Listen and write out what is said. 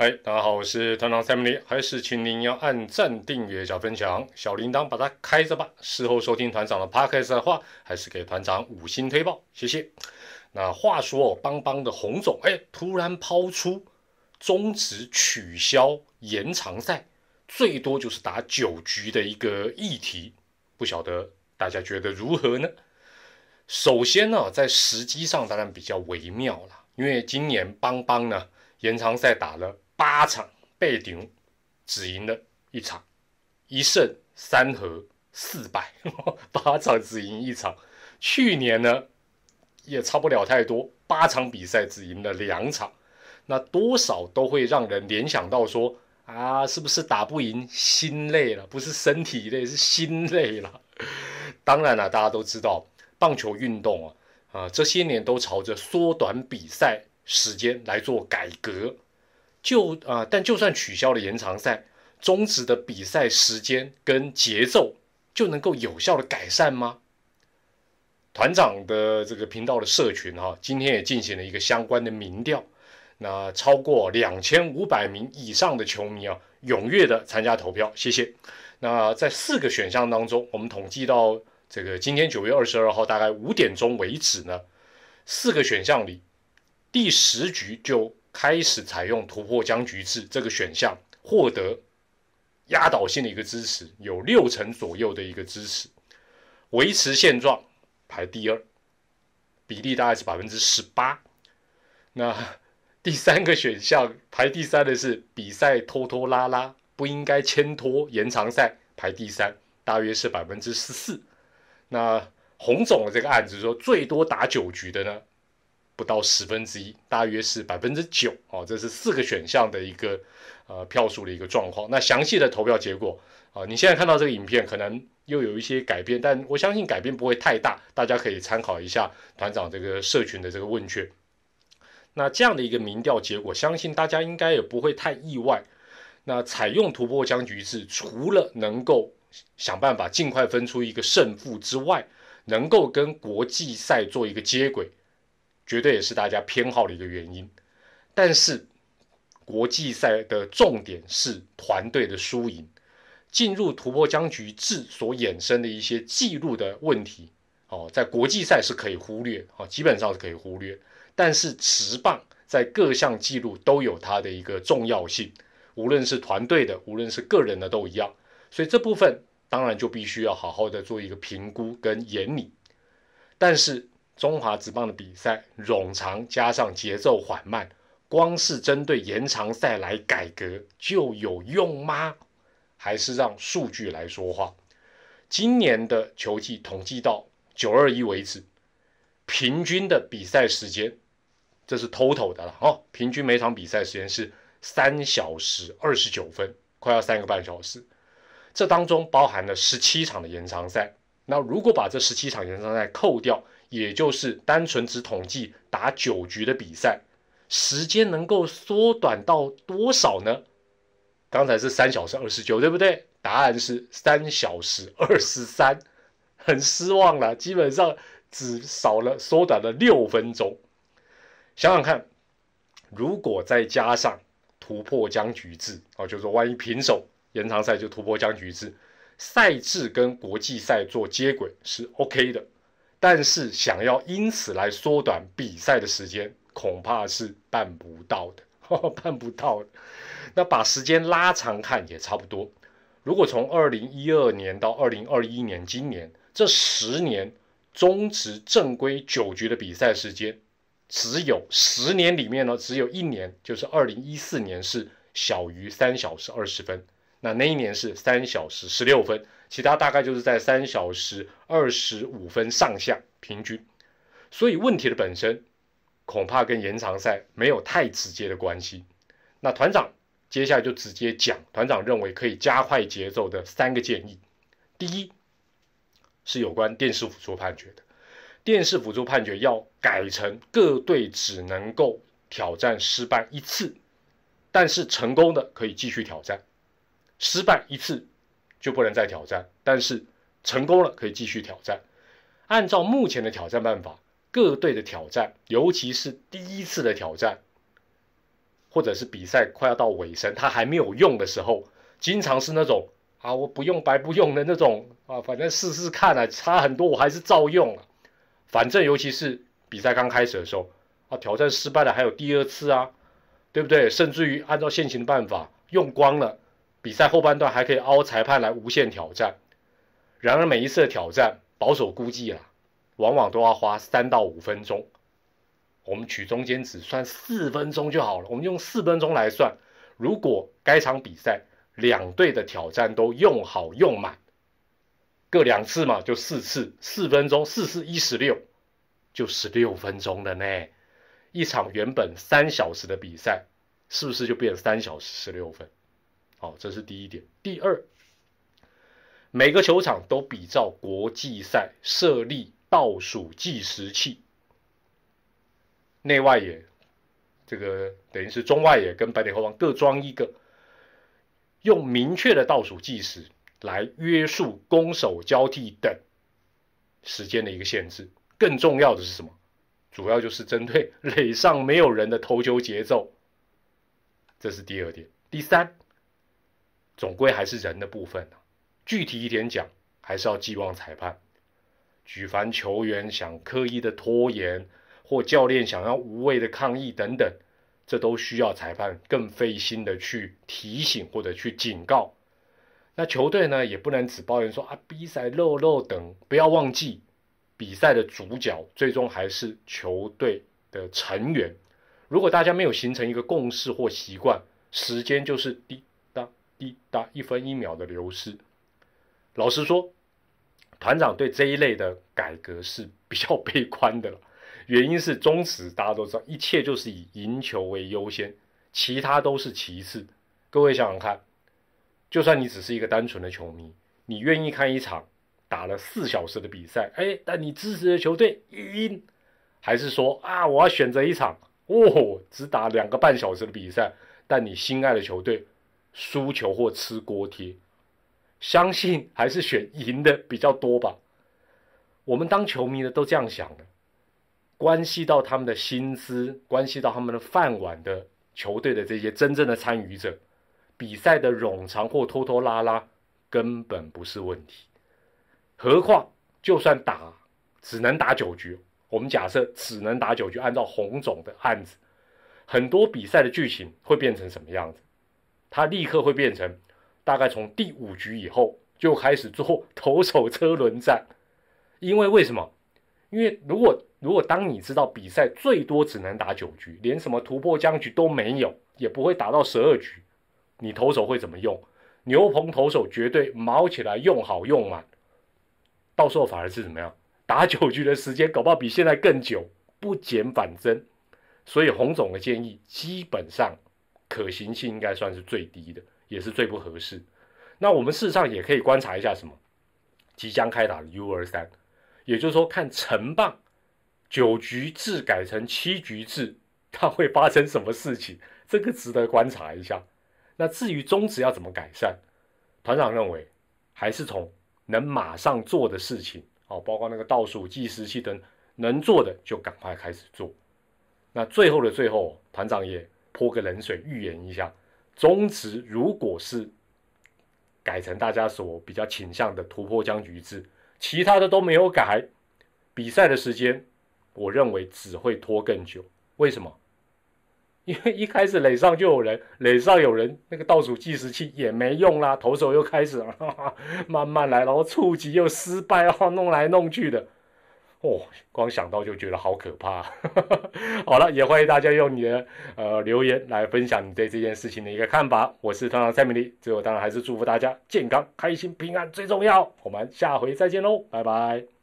嗨，大家好，我是团长 Sammy，还是请您要按赞、订阅、加分享，小铃铛把它开着吧。事后收听团长的 Podcast 的话，还是给团长五星推报，谢谢。那话说，邦邦的洪总哎，突然抛出终止取消延长赛，最多就是打九局的一个议题，不晓得大家觉得如何呢？首先呢，在时机上当然比较微妙了，因为今年邦邦呢延长赛打了。八场被顶，只赢了一场，一胜三和四败，八场只赢一场。去年呢，也差不了太多，八场比赛只赢了两场，那多少都会让人联想到说啊，是不是打不赢心累了？不是身体累，是心累了。当然了，大家都知道棒球运动啊，啊这些年都朝着缩短比赛时间来做改革。就啊，但就算取消了延长赛，终止的比赛时间跟节奏就能够有效的改善吗？团长的这个频道的社群哈，今天也进行了一个相关的民调，那超过两千五百名以上的球迷啊，踊跃的参加投票，谢谢。那在四个选项当中，我们统计到这个今天九月二十二号大概五点钟为止呢，四个选项里第十局就。开始采用突破僵局制这个选项，获得压倒性的一个支持，有六成左右的一个支持。维持现状排第二，比例大概是百分之十八。那第三个选项排第三的是比赛拖拖拉拉，不应该牵拖延长赛，排第三，大约是百分之十四。那洪总的这个案子说最多打九局的呢？不到十分之一，大约是百分之九哦，这是四个选项的一个呃票数的一个状况。那详细的投票结果啊，你现在看到这个影片可能又有一些改变，但我相信改变不会太大，大家可以参考一下团长这个社群的这个问卷。那这样的一个民调结果，相信大家应该也不会太意外。那采用突破僵局制，除了能够想办法尽快分出一个胜负之外，能够跟国际赛做一个接轨。绝对也是大家偏好的一个原因，但是国际赛的重点是团队的输赢，进入突破僵局制所衍生的一些记录的问题，哦，在国际赛是可以忽略，哦，基本上是可以忽略，但是持棒在各项记录都有它的一个重要性，无论是团队的，无论是个人的都一样，所以这部分当然就必须要好好的做一个评估跟研拟，但是。中华职棒的比赛冗长，加上节奏缓慢，光是针对延长赛来改革就有用吗？还是让数据来说话？今年的球季统计到九二一为止，平均的比赛时间，这是 total 的了哦，平均每场比赛时间是三小时二十九分，快要三个半小时。这当中包含了十七场的延长赛。那如果把这十七场延长赛扣掉，也就是单纯只统计打九局的比赛，时间能够缩短到多少呢？刚才是三小时二十九，对不对？答案是三小时二十三，很失望了，基本上只少了缩短了六分钟。想想看，如果再加上突破僵局制，哦，就是说万一平手，延长赛就突破僵局制，赛制跟国际赛做接轨是 OK 的。但是想要因此来缩短比赛的时间，恐怕是办不到的，办不到的。那把时间拉长看也差不多。如果从二零一二年到二零二一年，今年这十年中止正规九局的比赛时间，只有十年里面呢，只有一年，就是二零一四年是小于三小时二十分，那那一年是三小时十六分。其他大概就是在三小时二十五分上下平均，所以问题的本身恐怕跟延长赛没有太直接的关系。那团长接下来就直接讲，团长认为可以加快节奏的三个建议。第一是有关电视辅助判决的，电视辅助判决要改成各队只能够挑战失败一次，但是成功的可以继续挑战，失败一次。就不能再挑战，但是成功了可以继续挑战。按照目前的挑战办法，各队的挑战，尤其是第一次的挑战，或者是比赛快要到尾声，他还没有用的时候，经常是那种啊，我不用白不用的那种啊，反正试试看啊，差很多我还是照用啊。反正尤其是比赛刚开始的时候啊，挑战失败了还有第二次啊，对不对？甚至于按照现行的办法用光了，比赛后半段还可以凹裁判来无限挑战。然而每一次的挑战，保守估计啦，往往都要花三到五分钟。我们取中间值算四分钟就好了。我们用四分钟来算，如果该场比赛两队的挑战都用好用满，各两次嘛，就四次，四分钟，四四一十六，就十六分钟了呢。一场原本三小时的比赛，是不是就变三小时十六分？好，这是第一点。第二，每个球场都比照国际赛设立倒数计时器。内外野，这个等于是中外野跟白点后方各装一个，用明确的倒数计时来约束攻守交替等时间的一个限制。更重要的是什么？主要就是针对垒上没有人的投球节奏。这是第二点。第三，总归还是人的部分具体一点讲，还是要寄望裁判。举凡球员想刻意的拖延。或教练想要无谓的抗议等等，这都需要裁判更费心的去提醒或者去警告。那球队呢，也不能只抱怨说啊比赛漏漏等。不要忘记，比赛的主角最终还是球队的成员。如果大家没有形成一个共识或习惯，时间就是第答滴答一分一秒的流失。老实说，团长对这一类的改革是比较悲观的了。原因是宗旨，大家都知道，一切就是以赢球为优先，其他都是其次。各位想想看，就算你只是一个单纯的球迷，你愿意看一场打了四小时的比赛，哎，但你支持的球队赢，还是说啊，我要选择一场哦，只打两个半小时的比赛，但你心爱的球队输球或吃锅贴，相信还是选赢的比较多吧。我们当球迷的都这样想的。关系到他们的薪资，关系到他们的饭碗的球队的这些真正的参与者，比赛的冗长或拖拖拉拉根本不是问题。何况就算打，只能打九局，我们假设只能打九局，按照红总的案子，很多比赛的剧情会变成什么样子？他立刻会变成，大概从第五局以后就开始做投手车轮战，因为为什么？因为如果如果当你知道比赛最多只能打九局，连什么突破僵局都没有，也不会打到十二局，你投手会怎么用？牛棚投手绝对毛起来用好用满，到时候反而是怎么样？打九局的时间搞不好比现在更久，不减反增。所以洪总的建议基本上可行性应该算是最低的，也是最不合适。那我们事实上也可以观察一下什么？即将开打的 U 二三，也就是说看成棒。九局制改成七局制，它会发生什么事情？这个值得观察一下。那至于宗旨要怎么改善，团长认为还是从能马上做的事情，哦，包括那个倒数计时器等能做的就赶快开始做。那最后的最后，团长也泼个冷水，预言一下：中职如果是改成大家所比较倾向的突破僵局制，其他的都没有改，比赛的时间。我认为只会拖更久，为什么？因为一开始垒上就有人，垒上有人，那个倒数计时器也没用啦，投手又开始 慢慢来，然后触及又失败，然后弄来弄去的，哦，光想到就觉得好可怕。好了，也欢迎大家用你的呃留言来分享你对这件事情的一个看法。我是团长蔡明丽，最后当然还是祝福大家健康、开心、平安最重要。我们下回再见喽，拜拜。